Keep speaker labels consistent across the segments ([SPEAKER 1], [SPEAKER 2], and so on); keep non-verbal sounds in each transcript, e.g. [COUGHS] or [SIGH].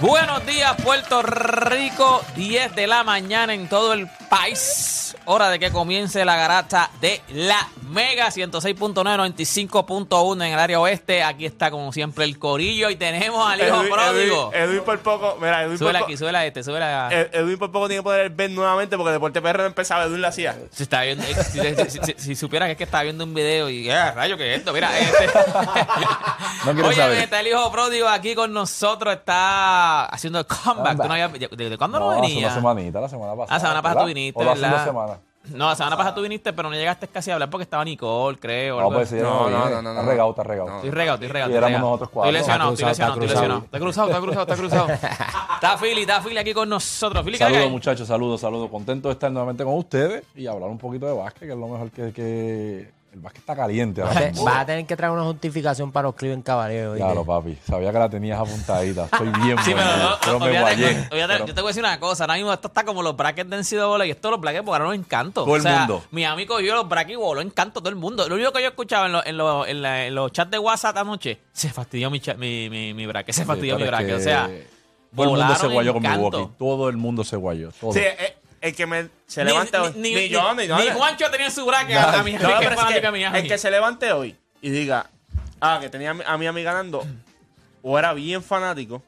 [SPEAKER 1] Buenos días, Puerto Rico. 10 de la mañana en todo el país. Hora de que comience la garata de la Mega 106.9, 95.1 en el área oeste. Aquí está, como siempre, el corillo y tenemos al hijo
[SPEAKER 2] Edwin,
[SPEAKER 1] pródigo.
[SPEAKER 2] Edwin, Edwin por poco, mira, Edwin por,
[SPEAKER 1] Súbela
[SPEAKER 2] po-
[SPEAKER 1] aquí, súbela este, súbela.
[SPEAKER 2] Ed- Edwin por poco tiene que poder el Ben nuevamente porque Deporte PR no empezaba, Edwin lo hacía.
[SPEAKER 1] Se está viendo, eh, si, si- si- si supiera que es que estaba viendo un video y, eh, rayo, ¿qué es esto? Mira, este. [LAUGHS]
[SPEAKER 3] No quiero
[SPEAKER 1] Oye,
[SPEAKER 3] saber.
[SPEAKER 1] está el hijo pródigo aquí con nosotros, está haciendo el comeback. ¿Tú no habías- ¿De, de cuándo no, venía?
[SPEAKER 3] una semanita, la semana pasada.
[SPEAKER 1] Ah, semana pasada tú. Viniste,
[SPEAKER 3] O semanas.
[SPEAKER 1] No, la semana pasada tú viniste, pero no llegaste casi a hablar porque estaba Nicole, creo.
[SPEAKER 3] No, pues sí,
[SPEAKER 2] No,
[SPEAKER 3] no,
[SPEAKER 2] no, no, no,
[SPEAKER 3] Está regado, está regado.
[SPEAKER 1] Estoy regado, estoy regado.
[SPEAKER 3] Y éramos nosotros cuatro.
[SPEAKER 1] Estoy lesionado, estoy
[SPEAKER 4] Está
[SPEAKER 1] lesionado, estoy
[SPEAKER 4] cruzado,
[SPEAKER 1] lesionado. Está cruzado, está cruzado, está cruzado. [LAUGHS] Está Philly, está Philly aquí con nosotros. Philly, ¿qué
[SPEAKER 3] Saludos, muchachos, saludos, saludos. Contento de estar nuevamente con ustedes y hablar un poquito de básquet, que es lo mejor que. El básquet está caliente.
[SPEAKER 4] Vas a tener que traer una justificación para los Cleveland Cavaliers. ¿oíste?
[SPEAKER 3] Claro, papi. Sabía que la tenías apuntadita. Estoy bien
[SPEAKER 1] Sí, pero,
[SPEAKER 3] bueno,
[SPEAKER 1] no,
[SPEAKER 3] pero me guayé. Pero-
[SPEAKER 1] yo te voy a decir una cosa, ahora mismo esto está como los brackets de NCAA y esto los brackets porque ahora no encanto.
[SPEAKER 3] Todo el
[SPEAKER 1] o sea,
[SPEAKER 3] mundo.
[SPEAKER 1] Mi amigo yo los brackets y voló encanto todo el mundo. Lo único que yo escuchaba en, los- en, los- en la- en los chats de WhatsApp anoche, se fastidió mi, cha- mi, mi, mi bracket, se fastidió
[SPEAKER 3] Sí,
[SPEAKER 1] mi bracket. O sea,
[SPEAKER 3] Todo el mundo
[SPEAKER 1] volaron
[SPEAKER 3] se guayó con
[SPEAKER 1] encanto.
[SPEAKER 3] Milwaukee. Todo el mundo se guayó. Todo.
[SPEAKER 2] Sí, eh, el que me, se
[SPEAKER 1] Ni-
[SPEAKER 2] levante hoy.
[SPEAKER 1] ni,
[SPEAKER 2] Ni,
[SPEAKER 1] ni,
[SPEAKER 2] yo, ni, yo.
[SPEAKER 1] ni Juancho tenía en su bracket a, a mi
[SPEAKER 2] No, es que
[SPEAKER 1] Miami.
[SPEAKER 2] el que se levante hoy y diga, ah, que tenía a mi- mi amiga ganando, o era bien fanático,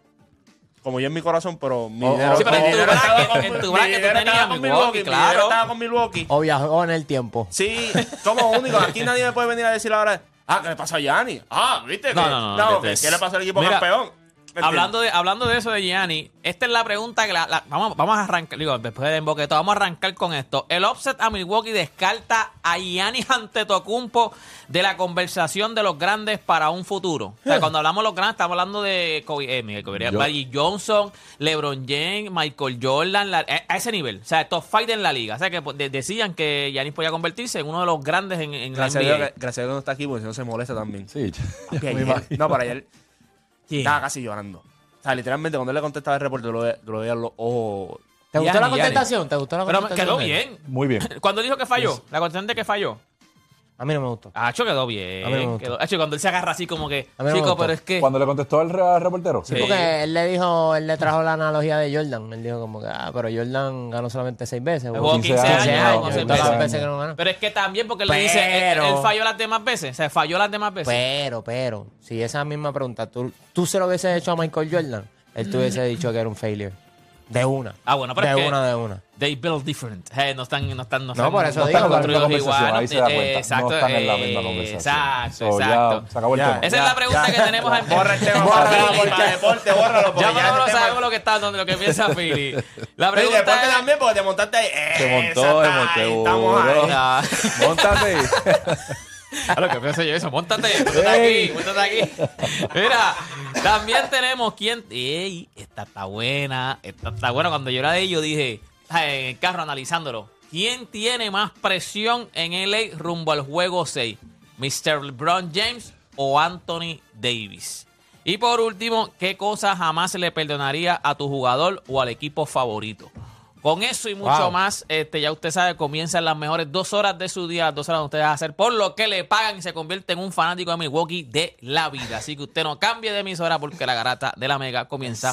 [SPEAKER 2] como yo en mi corazón, pero mi
[SPEAKER 3] Oh,
[SPEAKER 2] dinero,
[SPEAKER 3] sí, pero
[SPEAKER 2] mi
[SPEAKER 3] en tu
[SPEAKER 2] dinero
[SPEAKER 1] bracket-
[SPEAKER 2] con-
[SPEAKER 1] en tu
[SPEAKER 2] mi
[SPEAKER 1] bracket tenías
[SPEAKER 2] estaba con
[SPEAKER 1] Milwaukee,
[SPEAKER 2] mi
[SPEAKER 1] claro.
[SPEAKER 2] dinero estaba con Milwaukee.
[SPEAKER 4] O viajó en el tiempo.
[SPEAKER 2] Sí, somos únicos. Aquí nadie me puede venir a decir ahora, ah, ¿qué le pasó a Yanni? Ah, ¿viste?
[SPEAKER 1] No,
[SPEAKER 2] que-
[SPEAKER 1] no, no,
[SPEAKER 2] ¿qué,
[SPEAKER 1] vete.
[SPEAKER 2] ¿qué le pasó al equipo
[SPEAKER 1] Mira,
[SPEAKER 2] campeón? ¿Me
[SPEAKER 1] Hablando de, hablando de eso de Gianni, esta es la pregunta que la, la- vamos, vamos a arrancar, digo, después de emboqueto, vamos a arrancar con esto. El offset a Milwaukee descarta a Gianni [LAUGHS] Antetokounmpo de la conversación de los grandes para un futuro. O sea, cuando hablamos de los grandes, estamos hablando de Kobe, eh, Miguel Kobe,
[SPEAKER 3] Yo-
[SPEAKER 1] Magic Johnson, LeBron James, Michael Jordan, la- eh, a ese nivel. O sea, top fight en la liga. O sea, que pues, de- decían que Giannis podía convertirse en uno de los grandes en, en la
[SPEAKER 2] Gracias a,
[SPEAKER 1] NBA.
[SPEAKER 2] Dios, que- gracias a Dios que no está aquí porque si no se molesta también.
[SPEAKER 3] Sí,
[SPEAKER 2] Papi, [LAUGHS]
[SPEAKER 3] me
[SPEAKER 2] ayer-
[SPEAKER 3] imagino.
[SPEAKER 2] no, para ayer
[SPEAKER 1] ¿Quién?
[SPEAKER 2] estaba casi llorando. O sea, literalmente cuando él le contestaba el reporte, lo, ve- lo veía en los ojos.
[SPEAKER 4] ¿Te gustó la contestación? ¿Te gustó la
[SPEAKER 1] Pero
[SPEAKER 4] contestación?
[SPEAKER 1] quedó
[SPEAKER 4] de él?
[SPEAKER 1] bien.
[SPEAKER 3] Muy bien. [LAUGHS]
[SPEAKER 1] Cuando dijo que falló, la contestante que falló.
[SPEAKER 4] A mí no me gustó.
[SPEAKER 1] Acho quedó bien.
[SPEAKER 4] A mí no me gustó.
[SPEAKER 1] quedó- cuando él se agarra así como que,
[SPEAKER 4] A mí no me
[SPEAKER 1] chico,
[SPEAKER 4] gustó.
[SPEAKER 1] pero es que...
[SPEAKER 3] Cuando le contestó al, re- al reportero.
[SPEAKER 1] Sí.
[SPEAKER 4] Porque él le dijo, él le trajo la analogía de Jordan. Él dijo como que, ah, pero Jordan ganó solamente seis veces.
[SPEAKER 1] Jugó 15
[SPEAKER 3] 15
[SPEAKER 1] años,
[SPEAKER 3] años,
[SPEAKER 1] jugó
[SPEAKER 3] y
[SPEAKER 1] seis
[SPEAKER 4] todas las
[SPEAKER 1] veces.
[SPEAKER 4] veces que no ganó.
[SPEAKER 1] Pero es que también porque él le dice, él,
[SPEAKER 4] Pero-
[SPEAKER 1] él falló las demás veces. O sea, falló las demás veces.
[SPEAKER 4] Pero, pero, si esa misma pregunta tú, tú se lo hubieses hecho a Michael Jordan, él te hubiese dicho que era un failure. De una.
[SPEAKER 1] Ah, bueno, pero
[SPEAKER 4] de
[SPEAKER 1] es que-
[SPEAKER 4] una, de una.
[SPEAKER 1] They build different. Eh, no están, no están, no
[SPEAKER 4] No,
[SPEAKER 1] están,
[SPEAKER 4] por eso
[SPEAKER 3] No
[SPEAKER 4] digo,
[SPEAKER 3] están
[SPEAKER 1] construidos igual.
[SPEAKER 3] ahí se da
[SPEAKER 1] Eh,
[SPEAKER 3] cuenta.
[SPEAKER 1] Exacto.
[SPEAKER 3] no están en la
[SPEAKER 1] eh,
[SPEAKER 3] misma conversación.
[SPEAKER 1] Exacto,
[SPEAKER 3] So, ya
[SPEAKER 1] exacto.
[SPEAKER 3] se acabó el
[SPEAKER 2] Ya.
[SPEAKER 3] tema.
[SPEAKER 1] Esa es la pregunta que tenemos en
[SPEAKER 2] Borra el tema
[SPEAKER 1] Borra
[SPEAKER 2] para
[SPEAKER 1] el
[SPEAKER 2] Philly,
[SPEAKER 1] tema.
[SPEAKER 2] para deporte, bórralo. porque
[SPEAKER 1] Ya más o
[SPEAKER 2] el
[SPEAKER 1] menos
[SPEAKER 2] tema-
[SPEAKER 1] sabemos lo que está, donde lo que piensa [LAUGHS] Philly. La
[SPEAKER 2] Sí,
[SPEAKER 1] pregunta
[SPEAKER 2] deporte
[SPEAKER 1] es...
[SPEAKER 2] también porque te montaste ahí.
[SPEAKER 3] Se montó,
[SPEAKER 2] ahí, Estamos ahí.
[SPEAKER 1] Ah,
[SPEAKER 3] Móntate. [LAUGHS] [LAUGHS]
[SPEAKER 1] A lo que pienso yo eso, montate, montate aquí. Mira, también tenemos quien. ¡Ey! Esta está buena, esta está buena. Cuando yo era de ellos dije, en el carro analizándolo, ¿quién tiene más presión en LA rumbo al juego 6? ¿Mr. LeBron James o Anthony Davis? Y por último, ¿qué cosa jamás se le perdonaría a tu jugador o al equipo favorito? Con eso y mucho
[SPEAKER 4] Wow.
[SPEAKER 1] más, este, ya usted sabe, comienzan las mejores dos horas de su día, las dos horas ustedes van a hacer por lo que le pagan y se convierte en un fanático de Milwaukee de la vida. Así que usted no cambie de emisora porque la garata de la mega comienza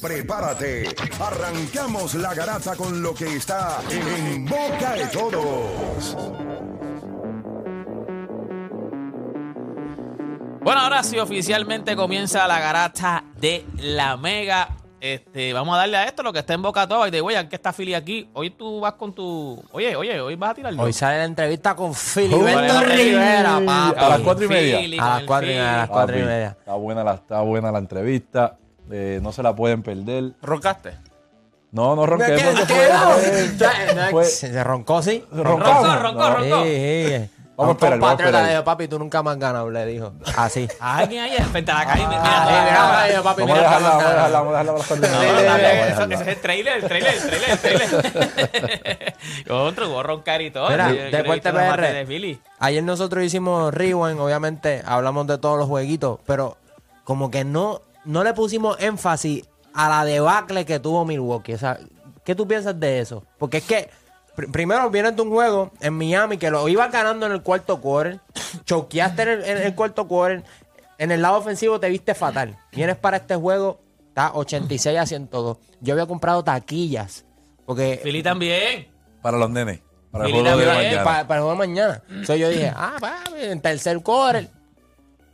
[SPEAKER 5] Prepárate. Arrancamos la garata con lo que está en boca de todos.
[SPEAKER 1] Bueno, ahora sí, oficialmente comienza la garata de la mega. Este, vamos a darle a esto lo que está en boca toda. Y de oye, ¿qué está Philly aquí? Hoy tú vas con tu. Oye, oye, hoy vas a tirarlo.
[SPEAKER 4] Hoy sale la entrevista con
[SPEAKER 1] Uy.
[SPEAKER 4] Rivera, papá.
[SPEAKER 3] A las cuatro y media.
[SPEAKER 1] Philly,
[SPEAKER 4] A las cuatro y media, a las
[SPEAKER 1] Philly.
[SPEAKER 4] cuatro y media.
[SPEAKER 3] Está buena la, está buena la entrevista. Eh, no se la pueden perder.
[SPEAKER 2] ¿Roncaste?
[SPEAKER 3] No, no ronqué
[SPEAKER 4] ¿Qué-
[SPEAKER 3] porque
[SPEAKER 4] qué-
[SPEAKER 3] fue-
[SPEAKER 4] qué-
[SPEAKER 3] fue-
[SPEAKER 4] Se se roncó, sí.
[SPEAKER 1] Roncó, roncó,
[SPEAKER 3] No.
[SPEAKER 1] roncó.
[SPEAKER 4] Sí, sí.
[SPEAKER 3] Vamos a esperar, vamos a esperar.
[SPEAKER 4] le dijo, papi, tú nunca me has ganado, le dijo. Así.
[SPEAKER 1] Alguien ahí frente a la calle. Mira,
[SPEAKER 4] Ah,
[SPEAKER 1] mira,
[SPEAKER 4] mira,
[SPEAKER 1] mira,
[SPEAKER 4] mira, papi,
[SPEAKER 3] Vamos a
[SPEAKER 4] mira,
[SPEAKER 3] dejarla, vamos a
[SPEAKER 4] mira.
[SPEAKER 3] dejarla, vamos a dejarla para las a
[SPEAKER 1] ese es el trailer, el trailer, el trailer, el trailer. [LAUGHS] Contra, hubo roncar y todo.
[SPEAKER 4] Mira, después te PR. Ayer nosotros hicimos rewind, obviamente, hablamos de todos los jueguitos, pero como que no, no le pusimos énfasis a la debacle que tuvo Milwaukee. O sea, ¿qué tú piensas de eso? Porque es que pr- primero vienes de un juego en Miami que lo ibas ganando en el cuarto quarter, [COUGHS] choqueaste en el, en el cuarto quarter, en el lado ofensivo te viste fatal. Vienes para este juego, está 86 a 102. Yo había comprado taquillas, porque
[SPEAKER 1] Philly también.
[SPEAKER 3] Para los nenes. Para el juego de
[SPEAKER 1] también.
[SPEAKER 3] mañana.
[SPEAKER 4] para, para el juego de mañana. Entonces yo dije, ah, papi, en tercer quarter.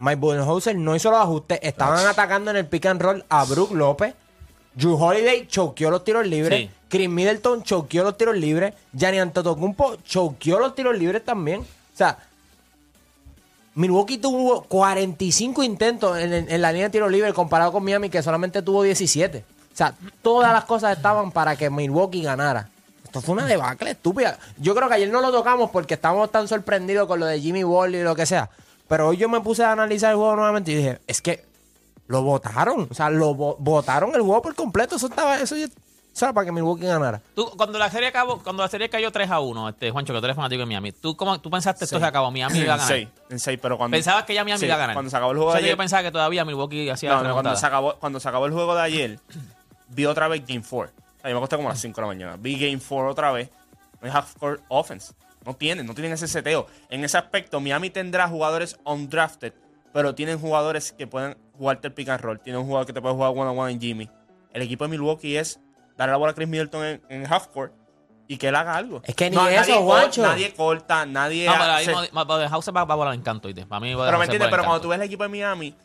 [SPEAKER 4] Mike Budenholzer no hizo los ajustes. Estaban atacando en el pick and roll a Brook López. Drew Holiday choqueó los tiros libres.
[SPEAKER 1] Sí.
[SPEAKER 4] Chris Middleton choqueó los tiros libres. Gianni Antetokounmpo choqueó los tiros libres también. O sea, Milwaukee tuvo 45 intentos en, en- en la línea de tiro libre comparado con Miami que solamente tuvo 17. O sea, todas las cosas estaban para que Milwaukee ganara. Esto fue una debacle estúpida. Yo creo que ayer no lo tocamos porque estábamos tan sorprendidos con lo de Jimmy Ball y lo que sea. Pero hoy yo me puse a analizar el juego nuevamente y dije, es que lo votaron. O sea, lo vo- votaron el juego por completo. Eso estaba, eso ya- para que Milwaukee ganara.
[SPEAKER 1] Tú, cuando la serie acabó, cuando la serie cayó 3 a 1, este, Juancho, que tú eres fanático de Miami, ¿tú, cómo, tú pensaste esto se acabó? Miami iba a
[SPEAKER 2] En
[SPEAKER 1] ganar.
[SPEAKER 2] 6, en 6, pero cuando...
[SPEAKER 1] Pensabas que ya Miami
[SPEAKER 2] Sí,
[SPEAKER 1] iba a ganar.
[SPEAKER 2] Cuando se acabó el juego
[SPEAKER 1] O sea,
[SPEAKER 2] de
[SPEAKER 1] que
[SPEAKER 2] ayer...
[SPEAKER 1] Yo pensaba que todavía Milwaukee hacía
[SPEAKER 2] No, no, cuando se, acabó, cuando se acabó el juego de ayer, vi otra vez Game 4. O sea, yo me acosté como a las 5 de la mañana. Vi Game 4 otra vez. No hay half-court offense. No tienen, no tienen ese seteo. En ese aspecto, Miami tendrá jugadores undrafted, pero tienen jugadores que pueden jugarte el pick and roll. Tienen un jugador que te puede jugar one-on-one en Jimmy. El equipo de Milwaukee es darle la bola a Chris Middleton en, en half-court y que él haga algo.
[SPEAKER 4] Es que ni
[SPEAKER 2] nadie
[SPEAKER 4] eso, Juancho.
[SPEAKER 2] Nadie corta, nadie...
[SPEAKER 1] No, pero ahí House va, va a volar encanto, ¿oíste? Para mí
[SPEAKER 2] pero me entiendes, pero cuando tú ves el equipo de Miami,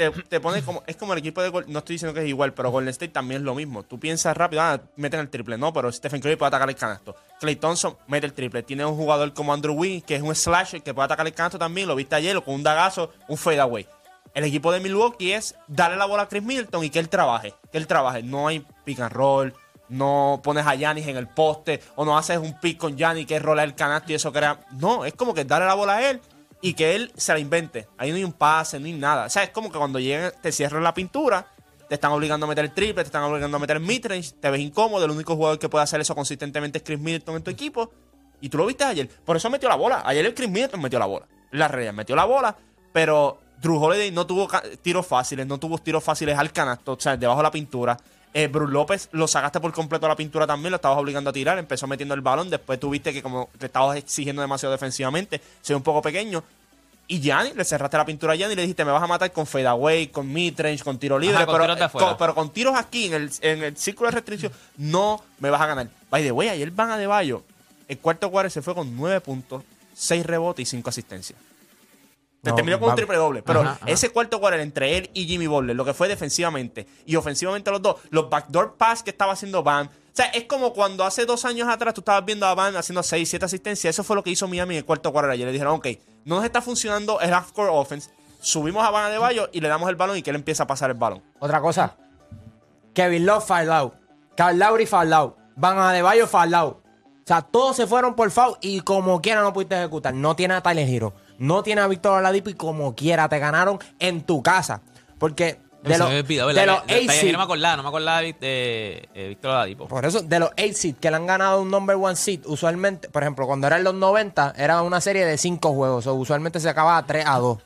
[SPEAKER 2] te, te pone como. Es como el equipo de No estoy diciendo que es igual, pero Golden State también es lo mismo. Tú piensas rápido, ah, meten el triple. No, pero Stephen Curry puede atacar el canasto. Clay Thompson mete el triple. Tiene un jugador como Andrew Wiggins, que es un slasher, que puede atacar el canasto también. Lo viste ayer, con un dagazo, un fadeaway. El equipo de Milwaukee es darle la bola a Chris Middleton y que él trabaje. Que él trabaje. No hay pick and roll. No pones a Yanis en el poste. O no haces un pick con Yanis que es rolar el canasto y eso crea. No, es como que darle la bola a él y que él se la invente. Ahí no hay un pase, ni nada. O sea, es como que cuando lleguen, te cierran la pintura, te están obligando a meter el triple, te están obligando a meter el midrange, te ves incómodo. El único jugador que puede hacer eso consistentemente es Chris Middleton en tu equipo. Y tú lo viste ayer. Por eso metió la bola. Ayer el Chris Middleton metió la bola. La realidad, metió la bola, pero Drew Holiday no tuvo tiros fáciles, no tuvo tiros fáciles al canasto, o sea, debajo de la pintura. Eh, Bruce López lo sacaste por completo a la pintura también, lo estabas obligando a tirar, empezó metiendo el balón, después tuviste que como te estabas exigiendo demasiado defensivamente, se un poco pequeño. Y Gianni, le cerraste la pintura a Gianni y le dijiste, me vas a matar con fadeaway, con midrange, con tiro libre,
[SPEAKER 1] Ajá, con
[SPEAKER 2] pero,
[SPEAKER 1] tiros de afuera.
[SPEAKER 2] con- pero con tiros aquí en el, en el círculo de restricción no me vas a ganar. By the way, ayer Van Adebayo, el cuarto cuadro se fue con 9 puntos, 6 rebotes y 5 asistencias. Te
[SPEAKER 4] No,
[SPEAKER 2] terminó con un triple doble. Pero
[SPEAKER 1] Ajá, ajá.
[SPEAKER 2] ese cuarto cuarto entre él y Jimmy Butler, lo que fue defensivamente y ofensivamente los dos, los backdoor pass que estaba haciendo Bam. O sea, es como cuando hace dos años atrás tú estabas viendo a Bam haciendo 6, 7 asistencias. Eso fue lo que hizo Miami en el cuarto cuarto ayer. Le dijeron, ok, no nos está funcionando el half-court offense. Subimos a Van de Bayo y le damos el balón y que él empieza a pasar el balón.
[SPEAKER 4] Otra cosa. Kevin Love foul out. Carl Lowry foul out. Van Adebayo foul out. O sea, todos se fueron por foul y como quiera no pudiste ejecutar. No tiene a Tyler Hero. No tiene a Víctor Oladipo y como quiera te ganaron en tu casa. Porque de los,
[SPEAKER 1] olvidó,
[SPEAKER 4] de los
[SPEAKER 1] de- No me acordaba, no me acordaba de, de- de Víctor Oladipo.
[SPEAKER 4] Por eso, de los 8 seed que le han ganado un number one seed, usualmente, por ejemplo, cuando eran los 90, era una serie de 5 juegos. O usualmente se acababa 3 a 2.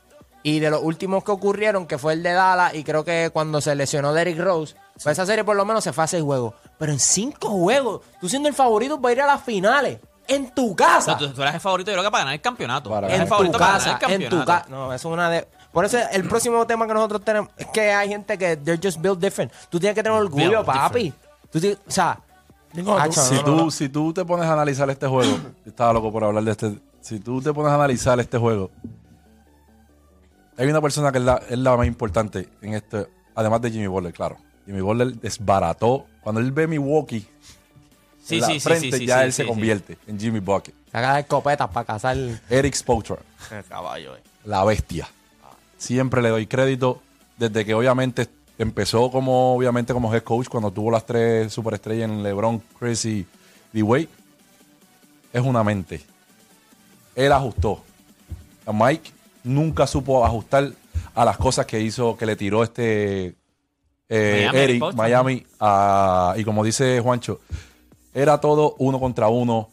[SPEAKER 4] Y de los últimos que ocurrieron, que fue el de Dallas, y creo que cuando se lesionó Derrick Rose, pues esa serie por lo menos se fue a 6 juegos. Pero en 5 juegos, tú siendo el favorito para ir a las finales, en tu casa.
[SPEAKER 1] Tú, tú eres el favorito, yo creo que para ganar el campeonato.
[SPEAKER 3] Para
[SPEAKER 4] en
[SPEAKER 1] el
[SPEAKER 4] tu
[SPEAKER 1] favorito para
[SPEAKER 4] casa,
[SPEAKER 1] ganar el
[SPEAKER 4] en tu
[SPEAKER 1] campeonato.
[SPEAKER 4] casa. No, eso es una de. Por eso el próximo tema que nosotros tenemos es que hay gente que they're just built different. Tú tienes que tener orgullo,
[SPEAKER 1] Built
[SPEAKER 4] papi. Tú tienes- o sea,
[SPEAKER 3] Si
[SPEAKER 4] no, no,
[SPEAKER 3] tú,
[SPEAKER 4] no.
[SPEAKER 3] si tú te pones a analizar este juego, yo estaba loco por hablar de este. Si tú te pones a analizar este juego, hay una persona que es la, es la más importante en este, además de Jimmy Butler, claro. Jimmy Butler desbarató. Cuando él ve Milwaukee
[SPEAKER 1] Sí,
[SPEAKER 3] en la
[SPEAKER 1] sí, sí,
[SPEAKER 3] frente,
[SPEAKER 1] sí, sí,
[SPEAKER 3] ya
[SPEAKER 1] sí,
[SPEAKER 3] él se
[SPEAKER 1] sí,
[SPEAKER 3] convierte en Jimmy Bucket.
[SPEAKER 4] saca de escopetas para cazar.
[SPEAKER 3] Eric Spoelstra,
[SPEAKER 2] El caballo, eh.
[SPEAKER 3] la bestia. Siempre le doy crédito desde que obviamente empezó como obviamente como head coach cuando tuvo las tres superestrellas en LeBron, Chris y D-Wade. Es una mente. Él ajustó. A Mike nunca supo ajustar a las cosas que hizo, que le tiró este eh,
[SPEAKER 1] Miami,
[SPEAKER 3] Eric. Miami. a- y como dice Juancho, era todo uno contra uno.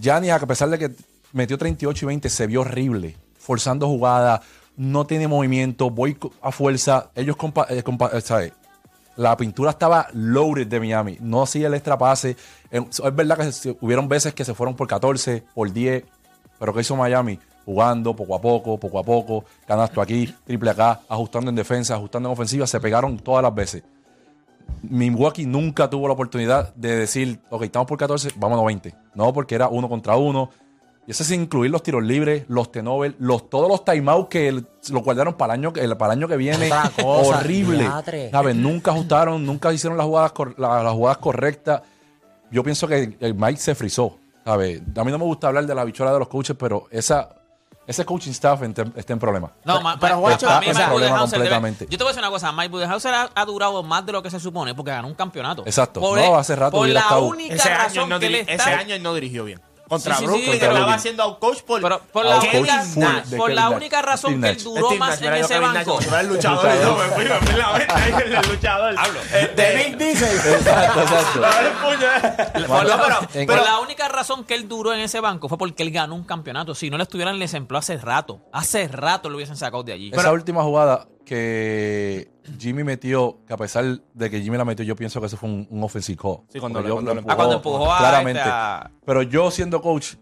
[SPEAKER 3] Giannis, a pesar de que metió 38 y 20, se vio horrible, forzando jugadas, no tiene movimiento, voy a fuerza. Ellos, eh, eh, ¿sabes? La pintura estaba loaded de Miami, no hacía el extra pase. Es verdad que se- hubieron veces que se fueron por 14, por 10, pero ¿qué hizo Miami? Jugando poco a poco, poco a poco, canasto aquí, triple acá, ajustando en defensa, ajustando en ofensiva, se pegaron todas las veces. Milwaukee nunca tuvo la oportunidad de decir, ok, estamos por 14, vámonos 20. No, porque era uno contra uno. Y eso sin incluir los tiros libres, los tenover, los, todos los timeouts que los guardaron para el año, que- para el año que viene. Horrible. ¿Sabes? Nunca ajustaron, nunca hicieron las jugadas, jugadas correctas. Yo pienso que el Mike se frizó. ¿sabes? A mí no me gusta hablar de la bichuela de los coaches, pero esa, ese coaching staff está en problemas.
[SPEAKER 1] No,
[SPEAKER 4] Pero- pero, Juancho,
[SPEAKER 1] mí
[SPEAKER 3] problema
[SPEAKER 1] Budenholzer debe-
[SPEAKER 3] completamente.
[SPEAKER 1] yo te voy a decir una cosa, Mike Budenholzer ha, ha durado más de lo que se supone porque ganó un campeonato.
[SPEAKER 3] Exacto.
[SPEAKER 1] Por,
[SPEAKER 3] No, hace rato
[SPEAKER 1] por
[SPEAKER 3] hubiera
[SPEAKER 1] la
[SPEAKER 3] estado-
[SPEAKER 1] única
[SPEAKER 2] Ese
[SPEAKER 1] razón
[SPEAKER 2] no
[SPEAKER 1] que él está...
[SPEAKER 2] ese año él no dirigió bien. Contra
[SPEAKER 1] Sí, sí, sí, contra
[SPEAKER 2] que estaba haciendo out coach por,
[SPEAKER 1] Pero por la,
[SPEAKER 3] Out
[SPEAKER 1] única, por la única razón
[SPEAKER 3] Steve
[SPEAKER 1] que él duró
[SPEAKER 2] Steve
[SPEAKER 1] más
[SPEAKER 2] Nash,
[SPEAKER 1] en
[SPEAKER 2] yo
[SPEAKER 1] ese banco.
[SPEAKER 2] si fuera el luchador. yo me fui, me fui la mente ahí el luchador. Este,
[SPEAKER 4] De Nick Diesel. [LAUGHS]
[SPEAKER 3] Exacto, exacto.
[SPEAKER 1] la,
[SPEAKER 2] Pero-
[SPEAKER 1] la única razón que él duró en ese banco fue porque él ganó un campeonato. Si no le estuvieran, les empleó hace rato. Hace rato lo hubiesen sacado de allí.
[SPEAKER 3] Esa última jugada que Jimmy metió, que a pesar de que Jimmy la metió, yo pienso que eso fue un, un offensive call.
[SPEAKER 2] Sí, cuando
[SPEAKER 3] yo
[SPEAKER 2] cuando
[SPEAKER 3] lo
[SPEAKER 2] le
[SPEAKER 1] Ah, cuando empujó a
[SPEAKER 3] claramente.
[SPEAKER 1] este, a-
[SPEAKER 3] Pero yo siendo coach,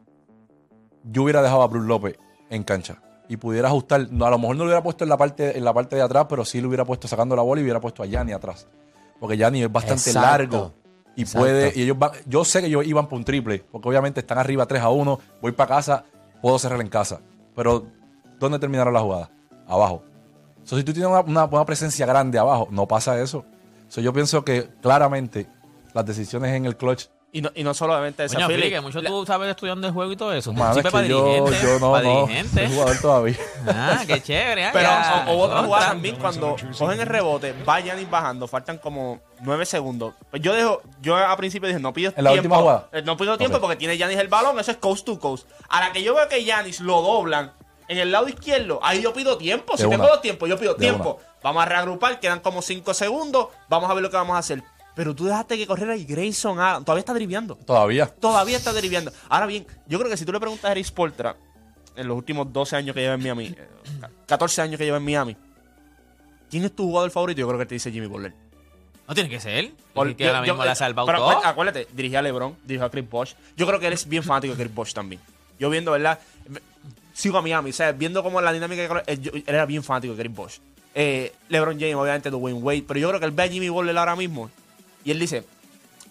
[SPEAKER 3] yo hubiera dejado a Bruce López en cancha y pudiera ajustar. No, a lo mejor no lo hubiera puesto en la parte en la parte de atrás, pero sí lo hubiera puesto sacando la bola y hubiera puesto a Yanni atrás. Porque Yanni es bastante
[SPEAKER 4] Exacto.
[SPEAKER 3] largo y
[SPEAKER 4] Exacto.
[SPEAKER 3] puede. Y ellos van- yo sé que ellos iban por un triple, porque obviamente están arriba 3 a 1. Voy para casa, puedo cerrar en casa. Pero, ¿dónde terminaron la jugada? Abajo. So, si tú tienes una, una buena presencia grande abajo, no pasa eso. So, yo pienso que claramente las decisiones en el clutch
[SPEAKER 2] Y no, y no solamente esa
[SPEAKER 1] Coño,
[SPEAKER 2] Philly,
[SPEAKER 1] que mucho tú sabes estudiando el juego y todo eso.
[SPEAKER 3] Mano, es que yo, yo no,
[SPEAKER 1] para
[SPEAKER 3] no,
[SPEAKER 1] dirigente.
[SPEAKER 3] soy jugador todavía.
[SPEAKER 1] Ah, qué chévere. ah,
[SPEAKER 2] Pero o- hubo otra jugada también cuando cogen el rebote, va Giannis bajando, faltan como nueve segundos. Pues yo dejo, yo a principio dije, no pido
[SPEAKER 3] ¿En la
[SPEAKER 2] tiempo.
[SPEAKER 3] última jugada?
[SPEAKER 2] eh, No pido tiempo porque tiene Giannis el balón, eso es coast to coast. A la que yo veo que Giannis lo doblan en el lado izquierdo, ahí yo pido tiempo.
[SPEAKER 3] De
[SPEAKER 2] si
[SPEAKER 3] una.
[SPEAKER 2] tengo dos tiempos, yo pido
[SPEAKER 3] De
[SPEAKER 2] tiempo. Vamos a reagrupar, quedan como cinco segundos, vamos a ver lo que vamos a hacer. Pero tú dejaste que corriera y Grayson Adams, todavía está driviando.
[SPEAKER 3] Todavía.
[SPEAKER 2] Todavía está deriviando. Ahora bien, yo creo que si tú le preguntas a Eric Spoltra, en los últimos 12 años que lleva en Miami, eh, 14 años que lleva en Miami, ¿quién es tu jugador favorito? Yo creo que te dice Jimmy Butler.
[SPEAKER 1] No tiene que ser.
[SPEAKER 2] Por-
[SPEAKER 1] que ahora
[SPEAKER 2] yo-
[SPEAKER 1] mismo
[SPEAKER 2] yo-
[SPEAKER 1] le ha salvado
[SPEAKER 2] pero
[SPEAKER 1] todo.
[SPEAKER 2] acuérdate, acuérdate, dirigió a LeBron, dirigió a Chris Bosh. Yo creo que él es bien fanático de Chris Bosh también. Yo viendo, ¿verdad? Sigo a Miami, o sea, viendo cómo la dinámica que él, él era bien fanático de Chris Bosh. Eh, LeBron James, obviamente, Dwayne Wade, pero yo creo que él ve a Jimmy Butler ahora mismo y él dice,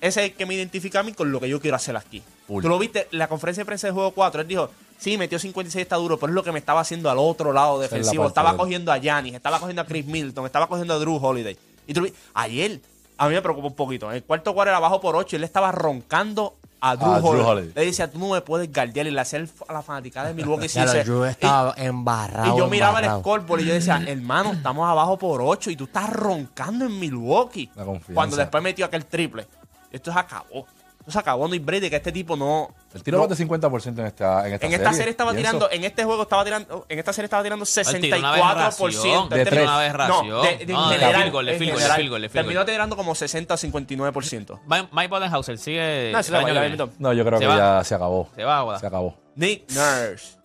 [SPEAKER 2] ese es el que me identifica a mí con lo que yo quiero hacer aquí. Tú lo viste en la conferencia de prensa de Juego 4, él dijo, Sí, metió 56, está duro, pero es lo que me estaba haciendo al otro lado
[SPEAKER 3] Esa es la
[SPEAKER 2] defensivo. Estaba cogiendo a Giannis, estaba cogiendo a Chris Middleton, estaba cogiendo a Drew Holiday. Y tú- ayer, a mí me preocupó un poquito. En el cuarto cuarto era abajo por 8 y él estaba roncando a Drew,
[SPEAKER 3] A Drew
[SPEAKER 2] Holiday.
[SPEAKER 3] Holiday.
[SPEAKER 2] Le decía, tú no me puedes guardiar. Y le hacía a la fanaticada de Milwaukee.
[SPEAKER 4] lo
[SPEAKER 2] dice-
[SPEAKER 4] Drew
[SPEAKER 2] y-
[SPEAKER 4] estaba embarrado.
[SPEAKER 2] y yo miraba el scoreboard y yo decía, hermano, estamos abajo por 8 y tú estás roncando en Milwaukee.
[SPEAKER 3] La confianza.
[SPEAKER 2] Cuando después metió aquel triple. Esto se acabó. Se acabó. No hay break de que este tipo no.
[SPEAKER 3] El tiro
[SPEAKER 2] no-
[SPEAKER 3] más de 50% en esta, en esta
[SPEAKER 2] en
[SPEAKER 3] serie.
[SPEAKER 2] esta serie estaba tirando, en este juego estaba tirando, en esta serie estaba tirando
[SPEAKER 1] Él tiró una
[SPEAKER 2] 64%.
[SPEAKER 1] aberración,
[SPEAKER 3] De tres.
[SPEAKER 1] una aberración.
[SPEAKER 2] No, de, de
[SPEAKER 1] No, de
[SPEAKER 2] general,
[SPEAKER 1] field goal, de
[SPEAKER 2] en
[SPEAKER 1] field goal, de
[SPEAKER 2] general.
[SPEAKER 1] field goal, de field
[SPEAKER 2] Terminó tirando como 60 o 59%.
[SPEAKER 1] Mike Budenhauser sigue.
[SPEAKER 2] No, se la va,
[SPEAKER 3] yo creo
[SPEAKER 1] Se
[SPEAKER 3] que
[SPEAKER 1] va.
[SPEAKER 3] ya se acabó.
[SPEAKER 1] Se va.
[SPEAKER 3] Se acabó.
[SPEAKER 2] Nick Nurse.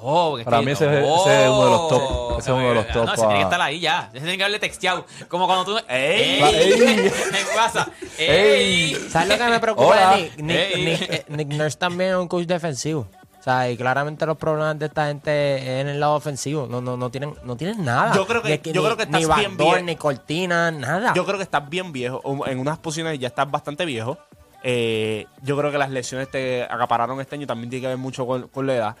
[SPEAKER 1] Oh, porque es
[SPEAKER 3] Para
[SPEAKER 1] que-
[SPEAKER 3] mí ese es- ese es uno de los top. Ese es uno de los top
[SPEAKER 1] No, ese tiene que estar ahí ya. Ese tiene que haberle texteado. Como cuando tú.
[SPEAKER 2] ¡Ey!
[SPEAKER 1] ¡Ey! [LAUGHS] en WhatsApp. ¡Ey! [LAUGHS]
[SPEAKER 4] ¿Sabes lo que me preocupa
[SPEAKER 3] Hola.
[SPEAKER 4] de Nick? Nick. Nick- eh, Nick Nurse también es un coach defensivo. O sea, y claramente los problemas de esta gente es en el lado ofensivo. No, no, no tienen, no tienen nada.
[SPEAKER 2] Yo creo que-
[SPEAKER 4] Ni-
[SPEAKER 2] yo
[SPEAKER 4] ni-
[SPEAKER 2] creo que estás
[SPEAKER 4] ni
[SPEAKER 2] bien bien.
[SPEAKER 4] ni cortina, nada.
[SPEAKER 2] Yo creo que estás bien viejo. En unas posiciones ya estás bastante viejo. Eh, yo creo que las lesiones te acapararon este año. También tiene que ver mucho con, con la edad.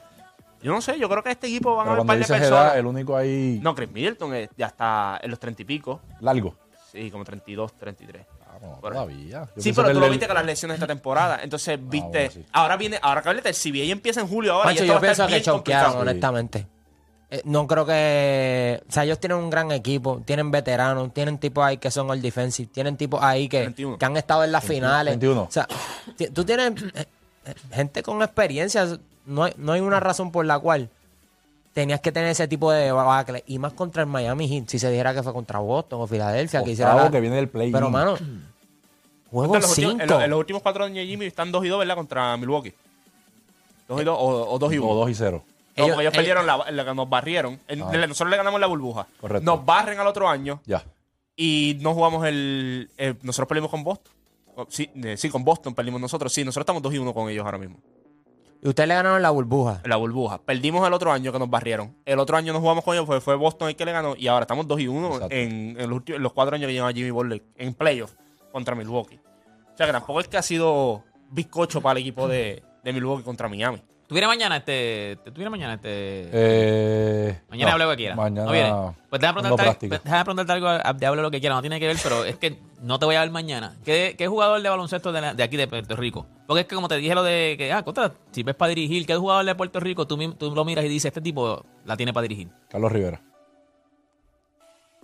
[SPEAKER 2] Yo no sé, yo creo que este equipo van a haber un par de personas.
[SPEAKER 3] edad, el único ahí
[SPEAKER 2] No, Chris Middleton eh, ya está en los 30 y pico.
[SPEAKER 3] largo.
[SPEAKER 2] Sí, como 32, 33.
[SPEAKER 3] Ah, no,
[SPEAKER 2] Por-
[SPEAKER 3] todavía. Yo
[SPEAKER 2] Sí, pero tú lo viste con las lesiones esta temporada. Entonces, viste.
[SPEAKER 3] bueno, sí.
[SPEAKER 2] Ahora viene, ahora que el CBA empieza en julio ahora.
[SPEAKER 4] Pancho,
[SPEAKER 2] y esto
[SPEAKER 4] yo
[SPEAKER 2] va a
[SPEAKER 4] pienso
[SPEAKER 2] estar
[SPEAKER 4] que
[SPEAKER 2] bien
[SPEAKER 4] choquearon,
[SPEAKER 2] complicado.
[SPEAKER 4] honestamente. Eh, no creo que. O sea, ellos tienen un gran equipo, tienen veteranos, tienen tipos ahí que son all defensive, tienen tipos ahí que,
[SPEAKER 2] 21.
[SPEAKER 4] que han estado en las finales.
[SPEAKER 3] 21.
[SPEAKER 4] O sea, tú tienes eh, eh, gente con experiencia. No hay, no hay una razón por la cual tenías que tener ese tipo de debacle. Y más contra el Miami Heat, si se dijera que fue contra Boston o Filadelfia. Que hiciera la-
[SPEAKER 3] que viene del play.
[SPEAKER 4] Pero, mano,
[SPEAKER 2] En
[SPEAKER 4] juego
[SPEAKER 2] los, últimos,
[SPEAKER 4] 5.
[SPEAKER 2] en los- en los últimos cuatro años de Jimmy están 2 y 2, ¿verdad? Contra Milwaukee. 2 y 2 o, 2 y 1.
[SPEAKER 3] O 2 y 0.
[SPEAKER 2] No,
[SPEAKER 4] Ellos-
[SPEAKER 2] porque ellos
[SPEAKER 4] ellos-
[SPEAKER 2] perdieron la, que nos barrieron.
[SPEAKER 3] Ah.
[SPEAKER 2] Nosotros le ganamos la burbuja.
[SPEAKER 3] Correcto.
[SPEAKER 2] Nos barren al otro año
[SPEAKER 3] Ya.
[SPEAKER 2] y no jugamos el. eh, nosotros perdimos con Boston. Oh, Sí, eh, sí, con Boston perdimos nosotros. Sí, nosotros estamos 2 y 1 con ellos ahora mismo.
[SPEAKER 4] Y ustedes le ganaron la burbuja.
[SPEAKER 2] La burbuja. Perdimos el otro año que nos barrieron. El otro año no jugamos con ellos, fue, fue Boston el que le ganó. Y ahora estamos 2 y 1
[SPEAKER 3] Exacto.
[SPEAKER 2] en, en los, últimos- en los cuatro años que lleva Jimmy Butler en playoff contra Milwaukee. O sea que tampoco es que ha sido bizcocho para el equipo de, de Milwaukee contra Miami.
[SPEAKER 1] ¿Tú vienes mañana este. ¿Tú vienes mañana este.
[SPEAKER 3] Eh,
[SPEAKER 1] Mañana
[SPEAKER 3] no,
[SPEAKER 1] hable lo que quiera.
[SPEAKER 3] Mañana.
[SPEAKER 1] ¿No viene? Pues déjame
[SPEAKER 3] tengo
[SPEAKER 1] preguntarte,
[SPEAKER 3] práctica.
[SPEAKER 1] déjame preguntarte algo a- de hable lo que quiera. No tiene que ver, pero es que no te voy a ver mañana. ¿Qué, qué jugador de baloncesto de, la- de aquí de Puerto Rico? Porque es que como te dije lo de que, ah, contra, si ves para dirigir, ¿qué jugador de Puerto Rico tú, mismo- tú lo miras y dices, este tipo la tiene para dirigir?
[SPEAKER 3] Carlos Rivera.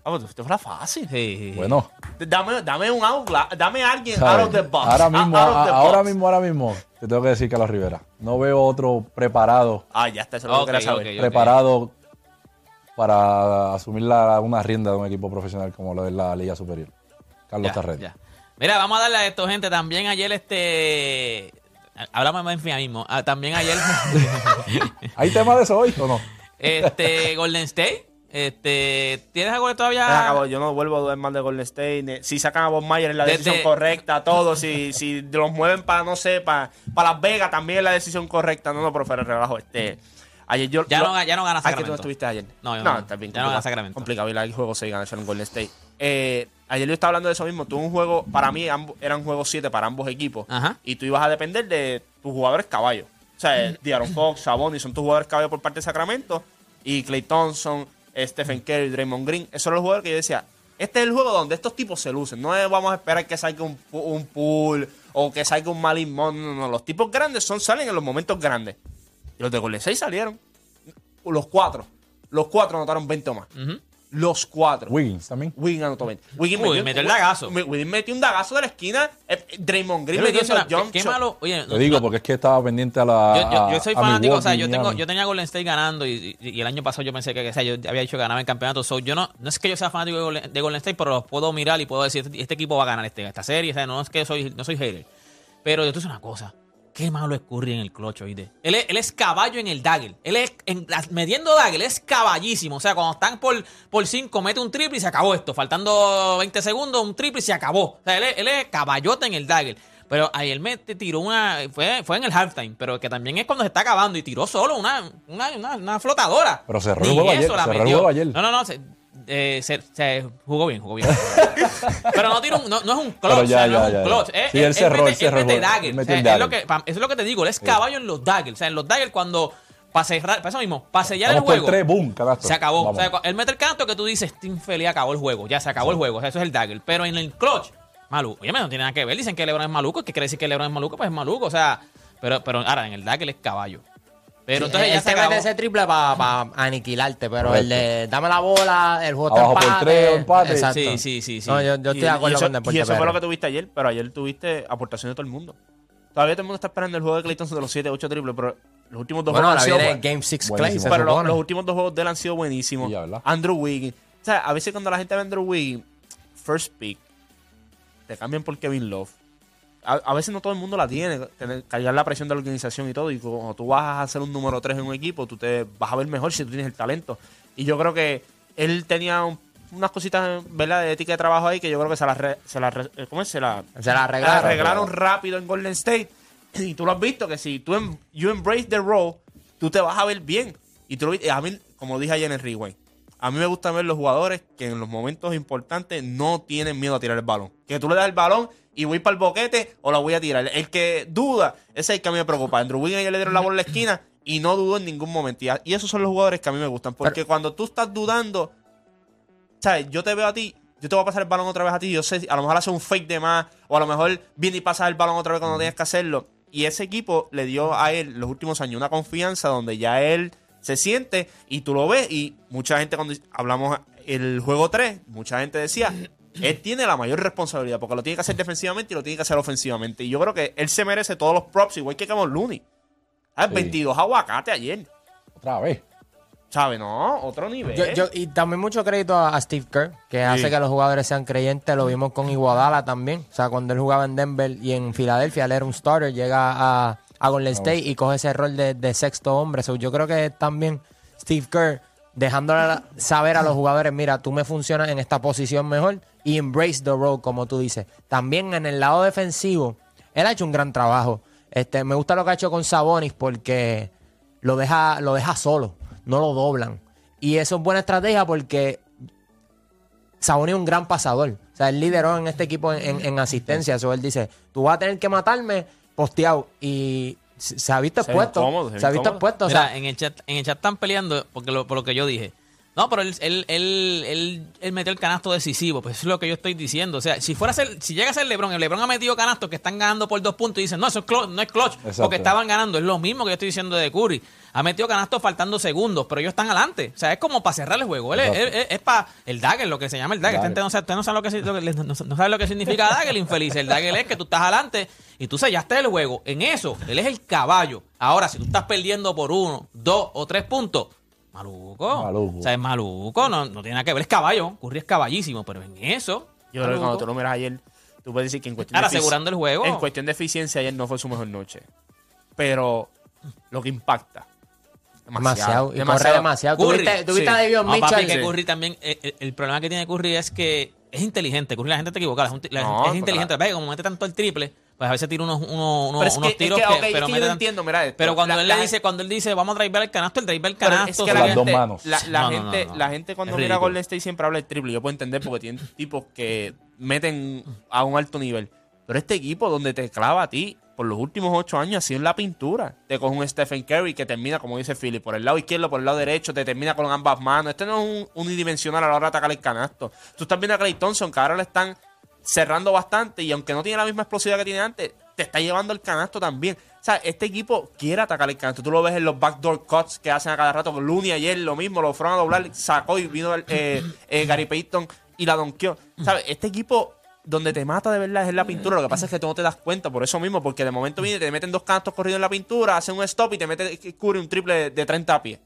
[SPEAKER 2] Vamos, esto fue fácil.
[SPEAKER 1] Sí, sí.
[SPEAKER 3] Bueno.
[SPEAKER 2] Dame, dame un outla, dame a alguien
[SPEAKER 3] ¿sabes?
[SPEAKER 2] out of the box.
[SPEAKER 3] Ahora mismo,
[SPEAKER 2] out of the
[SPEAKER 3] a- ahora
[SPEAKER 2] box.
[SPEAKER 3] mismo, ahora mismo, te tengo que decir Carlos Rivera. No veo otro preparado,
[SPEAKER 2] Ah, ya está, eso es lo
[SPEAKER 1] Ok,
[SPEAKER 2] que quería saber.
[SPEAKER 3] preparado para asumir la- una rienda de un equipo profesional como lo es la Liga Superior. Carlos
[SPEAKER 1] ya. Mira, vamos a darle a esto, gente. También ayer este... Hablamos de Memphis mismo. Ah, también ayer... [LAUGHS]
[SPEAKER 3] ¿Hay tema de eso hoy o no?
[SPEAKER 1] este Golden State. Este, ¿Tienes algo que todavía...?
[SPEAKER 2] Yo no vuelvo a dudar más de Golden State. Si sacan a Bob Mayer es la
[SPEAKER 1] Desde-
[SPEAKER 2] decisión correcta, todo. Si, si los mueven para, no sé, para, para Las Vegas también es la decisión correcta. No, no, pero fuera relajo. Este, ayer yo.
[SPEAKER 1] Ya no, ya no gana
[SPEAKER 2] Ah, que tú
[SPEAKER 1] Sacramento.
[SPEAKER 2] no estuviste ayer.
[SPEAKER 1] No, yo no.
[SPEAKER 2] está bien
[SPEAKER 1] Ya no gana Sacramento.
[SPEAKER 2] Complicado. Y el juego 6 gana en Golden State. Eh, ayer yo estaba hablando de eso mismo. Tuvo un juego, para mí eran juegos 7 para ambos equipos.
[SPEAKER 1] Ajá.
[SPEAKER 2] Y tú ibas a depender de tus jugadores caballos. O sea, Diaron Fox, Sabonis son tus jugadores caballos por parte de Sacramento. Y Clay Thompson, eh, Stephen Curry, Draymond Green. Esos son los jugadores que yo decía. Este es el juego donde estos tipos se lucen. No vamos a esperar que salga un, un pool o que salga un Malin. No, no. Los tipos grandes son, salen en los momentos grandes. Y los de Golden State salieron. Los cuatro. Los cuatro anotaron 20 o más. Los cuatro.
[SPEAKER 3] Wiggins también.
[SPEAKER 2] Wiggins anotó 20. Wiggins
[SPEAKER 1] Uy, metió el dagazo.
[SPEAKER 2] Wiggins metió un dagazo de la esquina. Eh, Draymond Green metió
[SPEAKER 1] qué-
[SPEAKER 2] jump
[SPEAKER 1] qué malo... Oye,
[SPEAKER 3] Te digo, porque es que estaba pendiente a la.
[SPEAKER 1] yo, yo- yo soy fanático, o sea, yo tengo, yo tenía Golden State ganando y, y- y el año pasado yo pensé que, o sea, yo había dicho que ganaba el campeonato. So, yo no, no es que yo sea fanático de Golden, de Golden State, pero los puedo mirar y puedo decir, este, este equipo va a ganar este, esta serie. O sea, no es que soy, no soy hater. Pero yo te digo una cosa. Qué malo es Curry en el clutch. Él es, él es caballo en el dagger. Él es, en, mediendo dagger, es caballísimo. O sea, cuando están por, por cinco, mete un triple y se acabó esto. Faltando 20 segundos, un triple y se acabó. O sea, él es, él es caballote en el dagger. Pero ayer me tiró una. Fue, fue en el halftime, pero que también es cuando se está acabando y tiró solo una, una, una, una flotadora.
[SPEAKER 3] Pero cerró el juego ayer.
[SPEAKER 1] No, no, no. Se, eh, se- se jugó bien, jugó bien. [LAUGHS] pero no, tiró un- no, no es un clutch.
[SPEAKER 3] Ya,
[SPEAKER 1] o sea, no
[SPEAKER 3] ya,
[SPEAKER 1] es
[SPEAKER 3] ya,
[SPEAKER 1] un
[SPEAKER 3] ya.
[SPEAKER 1] clutch.
[SPEAKER 3] Sí, él cerró,
[SPEAKER 1] mete-
[SPEAKER 3] él cerró
[SPEAKER 1] mete dagger. O sea, es lo que, eso es lo que te digo. Él es caballo en los daggers. O sea, en los daggers cuando para cerrar, para eso mismo, para sellar el
[SPEAKER 3] Vamos
[SPEAKER 1] juego.
[SPEAKER 3] tres, boom, canasto.
[SPEAKER 1] Se acabó. O sea, cu- él mete el canto que tú dices, este infeliz acabó el juego. Ya se acabó el juego. O sea, eso es el dagger. Pero en el clutch, maluco. Oye, no tiene nada que ver. Dicen que LeBron es maluco. ¿Qué quiere decir que LeBron es maluco? Pues es maluco. O sea, pero, pero ahora en el dagger es caballo. Pero entonces
[SPEAKER 4] él
[SPEAKER 1] ya se
[SPEAKER 4] te mete
[SPEAKER 1] acabó.
[SPEAKER 4] ese triple para aniquilarte, pero
[SPEAKER 3] Correcto.
[SPEAKER 4] el de dame la bola, el juego
[SPEAKER 3] Abajo
[SPEAKER 4] está
[SPEAKER 3] por
[SPEAKER 4] empate.
[SPEAKER 3] tres, empate.
[SPEAKER 4] Exacto.
[SPEAKER 1] Sí, sí, sí, sí.
[SPEAKER 4] No, yo, yo estoy de acuerdo
[SPEAKER 2] y eso,
[SPEAKER 4] con Deporte
[SPEAKER 2] y eso fue lo que tuviste ayer, pero ayer tuviste aportación de todo el mundo. Todavía todo el mundo está esperando el juego de Clay Thompson de los 7, 8 triples, pero los últimos dos
[SPEAKER 4] Bueno,
[SPEAKER 2] juegos sido
[SPEAKER 4] viene
[SPEAKER 2] buenos.
[SPEAKER 4] Game 6
[SPEAKER 3] Buenísimo.
[SPEAKER 4] Clay,
[SPEAKER 2] Pero los, últimos dos juegos de él han sido buenísimos.
[SPEAKER 3] Sí.
[SPEAKER 2] Andrew Wiggins. O sea, a veces cuando la gente ve a Andrew Wiggins, first pick, te cambian por Kevin Love. A, a veces no todo el mundo la tiene, tener, cargar la presión de la organización y todo. Y cuando tú vas a hacer un número 3 en un equipo, tú te vas a ver mejor si tú tienes el talento. Y yo creo que él tenía un- unas cositas, ¿verdad?, de ética de trabajo ahí que yo creo que se las, re- se las eh, ¿cómo es? Se las
[SPEAKER 4] Se la arreglaron.
[SPEAKER 2] arreglaron rápido en Golden State. Y tú lo has visto, que si tú em- you embrace the role, tú te vas a ver bien. Y tú lo a mí, como dije ayer en el Rewind, a mí me gusta ver los jugadores que en los momentos importantes no tienen miedo a tirar el balón. Que tú le das el balón y voy para el boquete o la voy a tirar. El que duda, ese es el que a mí me preocupa. Andrew Wiggins ayer le dieron la bola en la esquina y no dudó en ningún momento. Y, esos son los jugadores que a mí me gustan. Porque cuando tú estás dudando, ¿sabes? Yo te veo a ti, yo te voy a pasar el balón otra vez a ti. Yo sé, a lo mejor hace un fake de más, o a lo mejor viene y pasa el balón otra vez cuando tienes que hacerlo. Y ese equipo le dio a él los últimos años una confianza donde ya él se siente y tú lo ves. Y mucha gente, cuando hablamos el juego 3, mucha gente decía. Él tiene la mayor responsabilidad porque lo tiene que hacer defensivamente y lo tiene que hacer ofensivamente. Y yo creo que él se merece todos los props, igual que Kevin Looney. ¿Sabes?
[SPEAKER 3] Sí.
[SPEAKER 2] 22 aguacate ayer.
[SPEAKER 3] Otra vez.
[SPEAKER 2] ¿Sabes? No, otro nivel.
[SPEAKER 4] Yo- yo- y también mucho crédito a, a Steve Kerr, que hace que los jugadores sean creyentes. Lo vimos con Iguodala también. O sea, cuando él jugaba en Denver y en Filadelfia, él era un starter, llega a, a Golden State y coge ese rol de, de sexto hombre. So, yo creo que también Steve Kerr dejándole saber a los jugadores, mira, tú me funcionas en esta posición mejor y embrace the role, como tú dices. También en el lado defensivo, él ha hecho un gran trabajo. Este, me gusta lo que ha hecho con Sabonis porque lo deja, lo deja solo, no lo doblan. Y eso es buena estrategia porque Sabonis es un gran pasador. O sea, él lideró en este equipo en, en- en asistencia. Eso él dice, tú vas a tener que matarme posteado. Y se ha visto expuesto.
[SPEAKER 2] se
[SPEAKER 4] ha visto expuesto. O
[SPEAKER 1] Mira,
[SPEAKER 4] sea,
[SPEAKER 1] en el chat, en el chat están peleando porque lo, por lo que yo dije. No, pero él, él, él, él, él metió el canasto decisivo, pues eso es lo que yo estoy diciendo. O sea, si fuera a ser, si llega a ser LeBron, el LeBron ha metido canastos que están ganando por dos puntos y dicen, no, eso es no es clutch,
[SPEAKER 3] Exacto.
[SPEAKER 1] porque estaban ganando. Es lo mismo que yo estoy diciendo de Curry. Ha metido canastos faltando segundos, pero ellos están adelante. O sea, es como para cerrar el juego. Él es,
[SPEAKER 3] Exacto.
[SPEAKER 1] es- es para el dagger, lo que se llama el dagger.
[SPEAKER 3] Dagger.
[SPEAKER 1] Gente no usted no sabe lo que, lo que- no, no sabe lo que significa dagger, infeliz. El dagger es que tú estás adelante y tú sellaste el juego. En eso, él es el caballo. Ahora, si tú estás perdiendo por uno, dos o tres puntos, maluco.
[SPEAKER 3] Maluco.
[SPEAKER 1] O sea, es maluco, no, no tiene nada que ver. Es caballo, Curry es caballísimo, pero en eso.
[SPEAKER 2] Yo creo que cuando tú lo miras ayer, tú puedes decir que en cuestión
[SPEAKER 1] Ahora,
[SPEAKER 2] de
[SPEAKER 1] asegurando el juego.
[SPEAKER 2] En cuestión de eficiencia, ayer no fue su mejor noche. Pero lo que impacta.
[SPEAKER 4] Demasiado. Y corre demasiado.
[SPEAKER 1] Curry.
[SPEAKER 4] Tuviste, tuviste
[SPEAKER 2] Sí.
[SPEAKER 4] a Davion
[SPEAKER 1] No, papi,
[SPEAKER 4] Mitchell.
[SPEAKER 1] que Curry también. eh, El, el problema que tiene Curry es que es inteligente. Curry, la gente te equivoca. La gente,
[SPEAKER 2] No,
[SPEAKER 1] es inteligente. como mete tanto el triple, pues a veces tira unos, unos, unos,
[SPEAKER 2] Pero es
[SPEAKER 1] unos
[SPEAKER 2] que- es
[SPEAKER 1] tiros
[SPEAKER 2] que. es
[SPEAKER 1] pero
[SPEAKER 2] que yo
[SPEAKER 1] tan-
[SPEAKER 2] entiendo, mira esto.
[SPEAKER 1] Pero cuando
[SPEAKER 2] La-
[SPEAKER 1] él
[SPEAKER 2] la-
[SPEAKER 1] le dice, cuando él dice, vamos a driver el canasto, el driver el
[SPEAKER 2] Pero
[SPEAKER 1] canasto.
[SPEAKER 2] es que la
[SPEAKER 3] Las
[SPEAKER 2] gente,
[SPEAKER 3] dos manos.
[SPEAKER 2] La, la
[SPEAKER 1] No, no,
[SPEAKER 2] gente,
[SPEAKER 1] no, no.
[SPEAKER 2] la gente cuando
[SPEAKER 1] Es
[SPEAKER 2] mira a. Golden State siempre habla del triple. Yo puedo entender porque tienen tipos que meten a un alto nivel. Pero este equipo donde te clava a ti por los últimos ocho años ha sido en la pintura. Te coge un Stephen Curry que termina, como dice Philly, por el lado izquierdo, por el lado derecho, te termina con ambas manos. Este no es un unidimensional a la hora de atacar el canasto. Tú estás viendo a Clay Thompson, que ahora le están cerrando bastante y aunque no tiene la misma explosividad que tiene antes, te está llevando el canasto también. O sea, este equipo quiere atacar el canasto. Tú lo ves en los backdoor cuts que hacen a cada rato. Looney ayer lo mismo, lo fueron a doblar, sacó y vino el, eh, eh, Gary Payton y la donkeó. ¿Sabes? Este equipo donde te mata de verdad es en la pintura. Lo que pasa es que tú no te das cuenta por eso mismo, porque de momento viene te meten dos canastos corridos en la pintura, hacen un stop y te mete Curry un triple de, de 30 pies.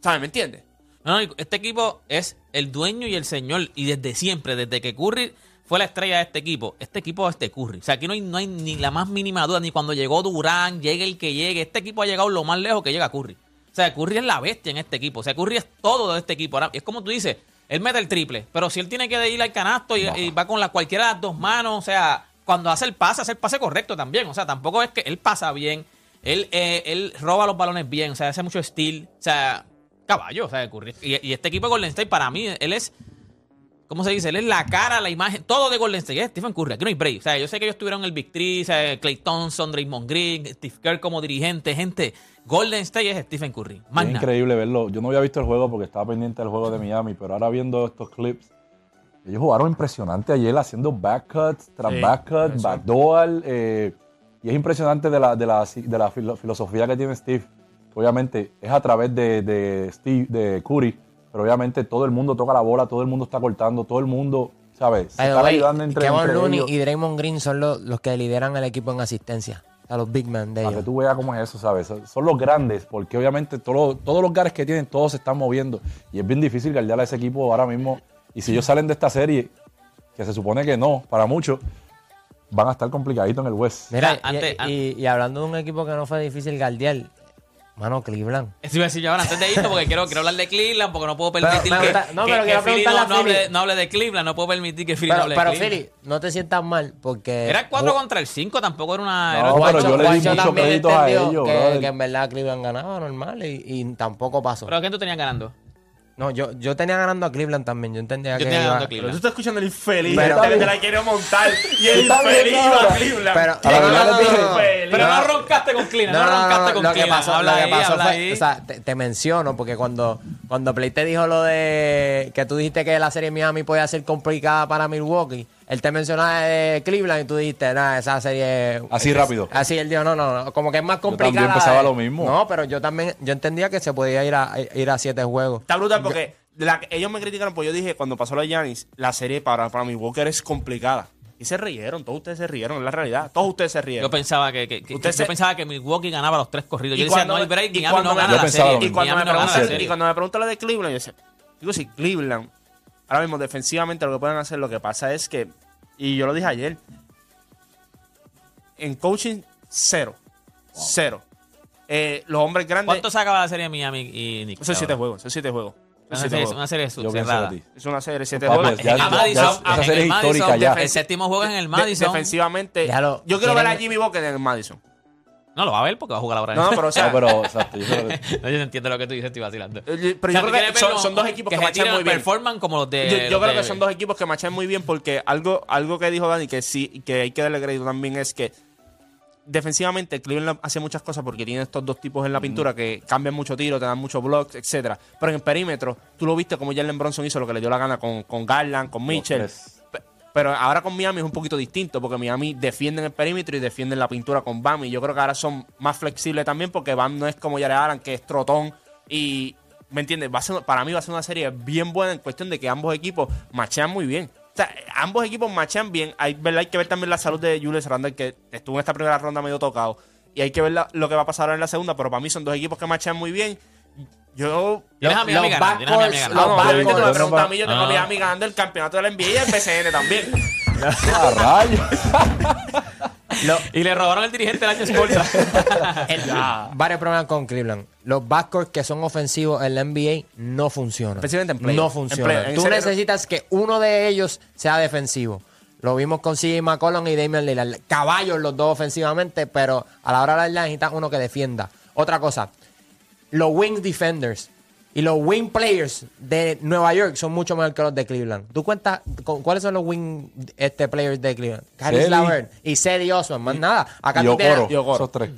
[SPEAKER 2] ¿Sabes? ¿Me entiendes?
[SPEAKER 1] No, no, este equipo es el dueño y el señor. Y desde siempre, desde que Curry fue la estrella de este equipo, este equipo es este Curry. O sea, aquí no hay, no hay ni la más mínima duda, ni cuando llegó Durán, llegue el que llegue. Este equipo ha llegado lo más lejos que llega Curry. O sea, Curry es la bestia en este equipo. O sea, Curry es todo de este equipo. Ahora, es como tú dices, él mete el triple, pero si él tiene que ir al canasto y, y va con la, cualquiera de las dos manos, o sea, cuando hace el pase, hace el pase correcto también. O sea, tampoco es que él pasa bien, él, eh, él roba los balones bien, o sea, hace mucho steal. O sea, caballo, o sea. Y, y este equipo de Golden State, para mí, él es ¿Cómo se dice? Él es la cara, la imagen, todo de Golden State. Es Stephen Curry. Aquí no hay break. O sea, yo sé que ellos tuvieron el Big Three, o sea, Clay Thompson, Draymond Green, Steve Kerr como dirigente. Gente, Golden State es Stephen Curry.
[SPEAKER 3] Es increíble verlo. Yo no había visto el juego porque estaba pendiente del juego de Miami, pero ahora viendo estos clips, ellos jugaron impresionante ayer haciendo backcuts, tras
[SPEAKER 2] Sí,
[SPEAKER 3] backcuts, backdoor. eh, y es impresionante de la, de la, de la filo- filosofía que tiene Steve. Obviamente es a través de, de Steve, de Curry, pero obviamente todo el mundo toca la bola, todo el mundo está cortando, todo el mundo, ¿sabes? Se están ayudando entre,
[SPEAKER 4] Kevin
[SPEAKER 3] entre
[SPEAKER 4] Looney
[SPEAKER 3] ellos.
[SPEAKER 4] y Draymond Green son los, los que lideran el equipo en asistencia. A los big men de
[SPEAKER 3] Para que
[SPEAKER 4] ellos.
[SPEAKER 3] tú veas cómo es eso, ¿sabes? Son- los grandes, porque obviamente todos, todos los gares que tienen, todos se están moviendo. Y es bien difícil guardar a ese equipo ahora mismo. Y si ellos salen de esta serie, que se supone que no, para muchos, van a estar complicaditos en el West.
[SPEAKER 4] Mira,
[SPEAKER 1] Ya, antes-
[SPEAKER 4] y, y- y hablando de un equipo que no fue difícil guardiar, mano, Cleveland.
[SPEAKER 1] Eso iba a decir yo ahora antes de irnos porque quiero, quiero hablar de Cleveland porque no puedo
[SPEAKER 4] Pero
[SPEAKER 1] permitir que,
[SPEAKER 4] gusta- no,
[SPEAKER 1] que-
[SPEAKER 4] pero
[SPEAKER 1] que
[SPEAKER 4] quiero
[SPEAKER 1] Philly no, no hable, no de Cleveland. No puedo permitir que Philly no
[SPEAKER 4] Pero,
[SPEAKER 1] hable
[SPEAKER 4] pero
[SPEAKER 1] de.
[SPEAKER 4] Philly, no te sientas mal porque...
[SPEAKER 1] Era 4 contra el 5, tampoco era una...
[SPEAKER 3] No, pero
[SPEAKER 1] cuatro-
[SPEAKER 3] yo le di
[SPEAKER 4] también
[SPEAKER 3] créditos a ellos,
[SPEAKER 4] que, en verdad Cleveland ganaba normal y, y tampoco pasó.
[SPEAKER 1] ¿Pero quién tú tenías ganando?
[SPEAKER 4] no, yo, yo tenía ganando a Cleveland también. Yo entendía
[SPEAKER 1] Yo
[SPEAKER 4] que
[SPEAKER 1] tenía
[SPEAKER 4] iba-
[SPEAKER 1] ganando a
[SPEAKER 2] Pero
[SPEAKER 1] Cleveland.
[SPEAKER 2] tú estás escuchando el infeliz.
[SPEAKER 4] Pero-
[SPEAKER 2] te la quiere montar. Y el infeliz
[SPEAKER 3] ahora.
[SPEAKER 2] a Cleveland.
[SPEAKER 4] Pero,
[SPEAKER 3] A la verdad
[SPEAKER 4] no, no, no, no.
[SPEAKER 1] Pero no roncaste con Cleveland, no,
[SPEAKER 4] No, no, no,
[SPEAKER 1] roncaste
[SPEAKER 4] no,
[SPEAKER 1] con
[SPEAKER 4] lo que
[SPEAKER 1] Cleveland.
[SPEAKER 4] pasó,
[SPEAKER 1] habla
[SPEAKER 4] lo que pasó
[SPEAKER 1] habla
[SPEAKER 4] fue,
[SPEAKER 1] ahí.
[SPEAKER 4] o sea, te, te menciono porque cuando, cuando Play te dijo lo de que tú dijiste que la serie Miami podía ser complicada para Milwaukee, él te mencionaba de Cleveland y tú dijiste, nada, esa serie...
[SPEAKER 3] Así
[SPEAKER 4] es-
[SPEAKER 3] rápido.
[SPEAKER 4] Así él dijo, no, no, no, como que es más complicada.
[SPEAKER 3] también pensaba lo mismo.
[SPEAKER 4] No, pero yo también, yo entendía que se podía ir a, ir a siete juegos.
[SPEAKER 2] Está brutal porque la- ellos me criticaron, pues yo dije, cuando pasó lo de Giannis, la serie para, para mi Walker es complicada. Y se rieron, todos ustedes se rieron, es la realidad. Todos ustedes se rieron.
[SPEAKER 1] Yo pensaba que, que- que-
[SPEAKER 2] Usted
[SPEAKER 1] yo
[SPEAKER 2] se-
[SPEAKER 1] pensaba que Milwaukee ganaba los tres corridos.
[SPEAKER 2] Y
[SPEAKER 1] Yo decía,
[SPEAKER 2] cuando
[SPEAKER 1] no hay
[SPEAKER 2] me-
[SPEAKER 1] break,
[SPEAKER 2] y
[SPEAKER 1] Miami
[SPEAKER 2] cuando
[SPEAKER 1] no
[SPEAKER 2] me-
[SPEAKER 1] gana la serie.
[SPEAKER 2] y, cuando me preguntan, y cuando me preguntan lo de Cleveland, yo decía, digo, si Cleveland, ahora mismo defensivamente lo que pueden hacer, lo que pasa es que, y yo lo dije ayer, en coaching, cero. Cero. Eh, los hombres grandes,
[SPEAKER 1] ¿Cuánto se acaba la serie Miami y Knicks?
[SPEAKER 2] esos siete juegos, esos siete juegos.
[SPEAKER 1] Una serie,
[SPEAKER 2] juegos.
[SPEAKER 1] una serie cerrada.
[SPEAKER 2] Es una serie de siete
[SPEAKER 3] Papi,
[SPEAKER 2] juegos.
[SPEAKER 3] ya-
[SPEAKER 1] En
[SPEAKER 3] ya-
[SPEAKER 1] el Madison,
[SPEAKER 3] ya-
[SPEAKER 1] en
[SPEAKER 3] esa
[SPEAKER 1] el
[SPEAKER 3] serie es
[SPEAKER 1] Madison,
[SPEAKER 3] histórica ya.
[SPEAKER 1] El séptimo juego es en el Madison.
[SPEAKER 2] defensivamente, yo quiero ver a Jimmy Butler en el Madison.
[SPEAKER 1] No lo va a ver porque va a jugar ahora.
[SPEAKER 2] No, no, pero o sea,
[SPEAKER 3] No, pero, exacto. yo que- [LAUGHS]
[SPEAKER 1] No, yo entiendo lo que tú dices, estoy vacilando.
[SPEAKER 2] eh, pero
[SPEAKER 1] O sea,
[SPEAKER 2] yo creo que son, dos equipos que,
[SPEAKER 1] se
[SPEAKER 2] machan muy bien.
[SPEAKER 1] performan como los de.
[SPEAKER 2] Yo, yo
[SPEAKER 1] los
[SPEAKER 2] creo
[SPEAKER 1] de-
[SPEAKER 2] que son dos equipos que machan muy bien porque algo, algo que dijo Dani que sí, que hay que darle crédito también es que defensivamente Cleveland hace muchas cosas porque tiene estos dos tipos en la pintura que cambian mucho tiro, te dan muchos blocks, etcétera. Pero en el perímetro, tú lo viste como Jalen Bronson hizo lo que le dio la gana con, con Garland, con Mitchell. Pero ahora con Miami es un poquito distinto porque Miami defienden el perímetro y defienden la pintura con Bam. Y yo creo que ahora son más flexibles también porque Bam no es como Jared Allen, que es trotón. Y, ¿me entiendes? Va a ser, para mí va a ser una serie bien buena en cuestión de que ambos equipos machean muy bien. O sea, ambos equipos machean bien. Hay, ¿verdad? hay que ver también la salud de Julius Randle, que estuvo en esta primera ronda medio tocado. Y hay que ver la- lo que va a pasar ahora en la segunda. Pero para mí son dos equipos que machean muy bien. Yo.
[SPEAKER 1] Tienes a a Miami
[SPEAKER 4] backcourts,
[SPEAKER 1] ganando.
[SPEAKER 2] No, no,
[SPEAKER 4] Los
[SPEAKER 2] obviamente tú me
[SPEAKER 3] backcourts.
[SPEAKER 2] preguntas a mí, yo tengo a
[SPEAKER 1] Ah.
[SPEAKER 2] Miami ganando el campeonato de la NBA y el PCN también. [LAUGHS]
[SPEAKER 3] ¡Ah, rayos! [LAUGHS]
[SPEAKER 1] Y le robaron el dirigente el año escolta. [LAUGHS]
[SPEAKER 4] El- varios problemas con Cleveland. Los backcourts que son ofensivos en la NBA no funcionan.
[SPEAKER 2] Especialmente en.
[SPEAKER 4] No
[SPEAKER 2] En
[SPEAKER 4] funcionan.
[SPEAKER 2] play- en
[SPEAKER 4] Tú
[SPEAKER 2] serio.
[SPEAKER 4] necesitas que uno de ellos sea defensivo. Lo vimos con CJ McCollum y Damian Lillard. Caballos los dos ofensivamente, pero a la hora de la verdad necesitas uno que defienda. Otra cosa, los wing defenders y los wing players de Nueva York son mucho mejor que los de Cleveland. ¿Tú cuentas con, cuáles son los wing este, players de Cleveland? Caris. Lavert y Cedi Osman. Más nada. Acá
[SPEAKER 3] Y
[SPEAKER 4] tú tienes-
[SPEAKER 3] Okoro,
[SPEAKER 2] y Okoro.
[SPEAKER 3] esos tres.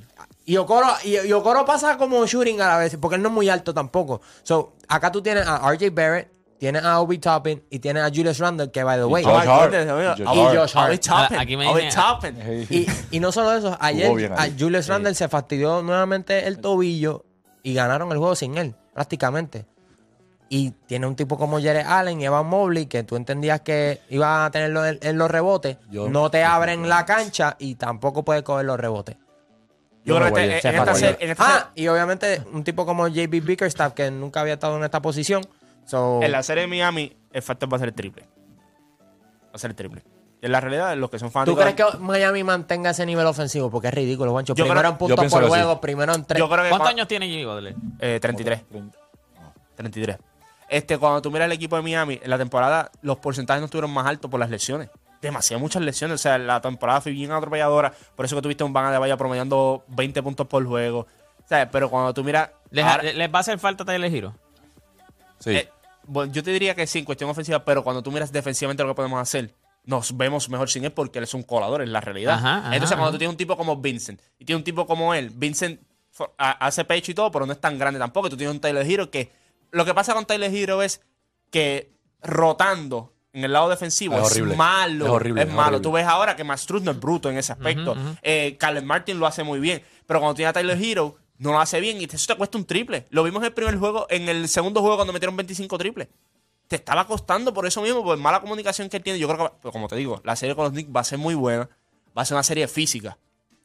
[SPEAKER 4] y Okoro, y, y Okoro pasa como shooting a la vez, porque él no es muy alto tampoco. So, acá tú tienes a RJ Barrett, tienes a Obi Toppin y tienes a Julius Randle, que by the way.
[SPEAKER 3] Josh Hart. Y
[SPEAKER 2] Y
[SPEAKER 3] Josh
[SPEAKER 4] Hart.
[SPEAKER 2] Obi Toppin.
[SPEAKER 1] Aquí me
[SPEAKER 2] Obi Toppin.
[SPEAKER 4] Y, y no solo eso, ayer a. Julius Randle se fastidió nuevamente el tobillo y ganaron el juego sin él, prácticamente. Y tiene un tipo como Jared Allen y Evan Mobley, que tú entendías que iban a tenerlo en, en los rebotes,
[SPEAKER 3] Yo-
[SPEAKER 4] no te abren la cancha y tampoco puedes coger los rebotes.
[SPEAKER 2] Yo creo que este-
[SPEAKER 4] Se
[SPEAKER 2] en esta
[SPEAKER 4] fastidió.
[SPEAKER 2] serie- en esta
[SPEAKER 4] Ah, y obviamente un tipo como JB Bickerstaff, que nunca había estado en esta posición. So,
[SPEAKER 2] En la serie de Miami, el factor va a ser el triple. Va a ser el triple. En la realidad, los que son
[SPEAKER 4] ¿Tú
[SPEAKER 2] fanáticos.
[SPEAKER 4] crees que Miami mantenga ese nivel ofensivo? Porque es ridículo, Juancho.
[SPEAKER 2] Yo
[SPEAKER 4] Primero
[SPEAKER 2] creo-
[SPEAKER 4] en puntos
[SPEAKER 3] pienso
[SPEAKER 4] por
[SPEAKER 3] que sí.
[SPEAKER 4] juego, primero en tres.
[SPEAKER 2] Yo creo que
[SPEAKER 1] ¿Cuántos años tiene Jimmy Butler?
[SPEAKER 2] Eh, 33. 33. Este, cuando tú miras el equipo de Miami, en la temporada los porcentajes no estuvieron más altos por las lesiones. Demasiadas muchas lesiones. O sea, la temporada fue bien atropelladora. Por eso que tuviste un Van de Valla promediando 20 puntos por juego. O sea, pero cuando tú miras.
[SPEAKER 1] ¿Les,
[SPEAKER 2] ahora-
[SPEAKER 1] les va a hacer falta Tyler Hero?
[SPEAKER 3] Sí.
[SPEAKER 2] eh, bueno, yo te diría que sí, en cuestión ofensiva, pero cuando tú miras defensivamente lo que podemos hacer, nos vemos mejor sin él porque él es un colador, en la realidad.
[SPEAKER 1] Ajá, ajá,
[SPEAKER 2] Entonces, cuando tú tienes un tipo como Vincent y tienes un tipo como él, Vincent for- a- hace pecho y todo, pero no es tan grande tampoco. Tú tienes un Tyler Hero que. Lo que pasa con Tyler Hero es que rotando en el lado defensivo
[SPEAKER 3] Es
[SPEAKER 2] es,
[SPEAKER 3] horrible.
[SPEAKER 2] malo.
[SPEAKER 3] Es horrible, es
[SPEAKER 2] malo.
[SPEAKER 3] horrible.
[SPEAKER 2] Tú ves ahora que Mastruz no es bruto en ese aspecto. Eh, Caleb Martin lo hace muy bien. Pero cuando tiene a Tyler Hero, no lo hace bien y eso te cuesta un triple. Lo vimos en el primer juego, en el segundo juego cuando metieron 25 triples. Te estaba costando por eso mismo, por mala comunicación que él tiene. Yo creo que, pero como te digo, la serie con los Knicks va a ser muy buena. Va a ser una serie física.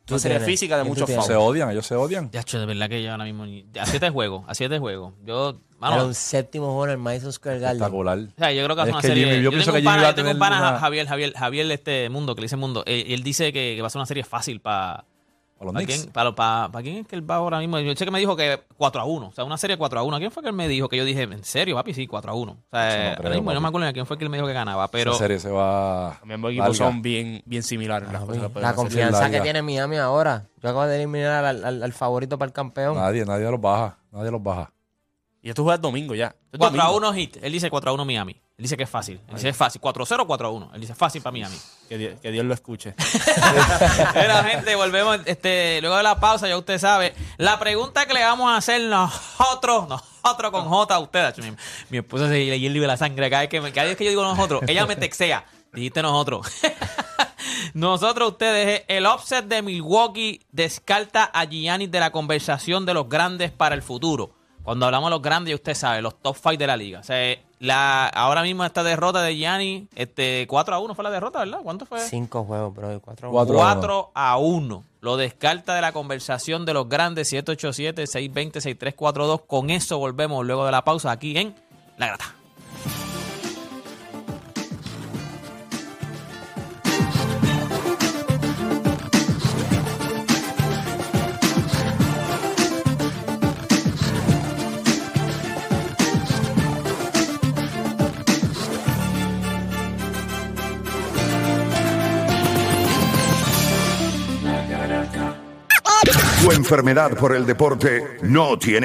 [SPEAKER 2] Una serie
[SPEAKER 4] tienes.
[SPEAKER 2] física de
[SPEAKER 4] ¿Qué tú
[SPEAKER 2] muchos
[SPEAKER 4] tienes?
[SPEAKER 3] Se odian, ellos se odian.
[SPEAKER 1] Ya, de verdad que yo ahora mismo. ni- A siete juegos, a siete juegos. Yo. mano,
[SPEAKER 4] Era un séptimo juego en el Madison Square Garden.
[SPEAKER 3] Espectacular.
[SPEAKER 1] O sea, yo creo que hace
[SPEAKER 3] Es
[SPEAKER 1] una
[SPEAKER 3] que
[SPEAKER 1] serie.
[SPEAKER 3] Jimmy, yo pienso
[SPEAKER 1] tengo
[SPEAKER 3] que
[SPEAKER 1] un pana, yo tengo un pana,
[SPEAKER 3] una-
[SPEAKER 1] Javier, Javier, Javier, este mundo, que le dice mundo. y él dice que, que va a ser una serie fácil para.
[SPEAKER 3] A los
[SPEAKER 1] ¿Para
[SPEAKER 3] Knicks.
[SPEAKER 1] quién, para, para- para quién es que él va ahora mismo? Yo sé que me dijo que 4 a 1. O sea, una serie 4 a 1. ¿A quién fue que él me dijo? Que yo dije, ¿en serio, papi? Sí, 4 a 1. O sea,
[SPEAKER 3] no
[SPEAKER 1] ahora
[SPEAKER 3] creo,
[SPEAKER 1] mismo no me acuerdo de quién fue que él me dijo que ganaba. Pero
[SPEAKER 3] Esa serie se va.
[SPEAKER 2] También ambos equipos son bien, bien similares. en las
[SPEAKER 4] La
[SPEAKER 2] hacer.
[SPEAKER 4] confianza que tiene Miami ahora. Yo acabo de eliminar al, al- al favorito para el campeón.
[SPEAKER 3] Nadie, nadie los baja. Nadie los baja.
[SPEAKER 2] Y esto juega el domingo ya. Es
[SPEAKER 1] 4 a
[SPEAKER 2] domingo.
[SPEAKER 1] 1 hit. Él dice 4 a 1 Miami. Él dice que es fácil. Él dice es fácil. 4 a 0 4 a 1. Él dice fácil para Miami.
[SPEAKER 2] Que, Dios, que Dios lo escuche. [LAUGHS]
[SPEAKER 1] Mira, gente, volvemos este, luego de la pausa, ya usted sabe. La pregunta que le vamos a hacer nosotros, nosotros con J a usted. Mi, mi esposa se le hierve la sangre cada vez, que, cada vez que yo digo nosotros. Ella me texea. Dijiste nosotros. [LAUGHS] nosotros, ustedes, el offset de Milwaukee descarta a Giannis de la conversación de los grandes para el futuro. Cuando hablamos de los grandes, ya usted sabe, los top five de la liga. O sea, la, ahora mismo esta derrota de Giannis, este, 4 a 1 fue la derrota, ¿verdad? ¿Cuánto fue?
[SPEAKER 4] Cinco juegos, bro. y Cuatro,
[SPEAKER 3] Cuatro.
[SPEAKER 1] 4 a 1. Lo descarta de la conversación de los grandes 787-620-6342. Con eso volvemos luego de la pausa aquí en La Grata.
[SPEAKER 5] Tu enfermedad por el deporte no tiene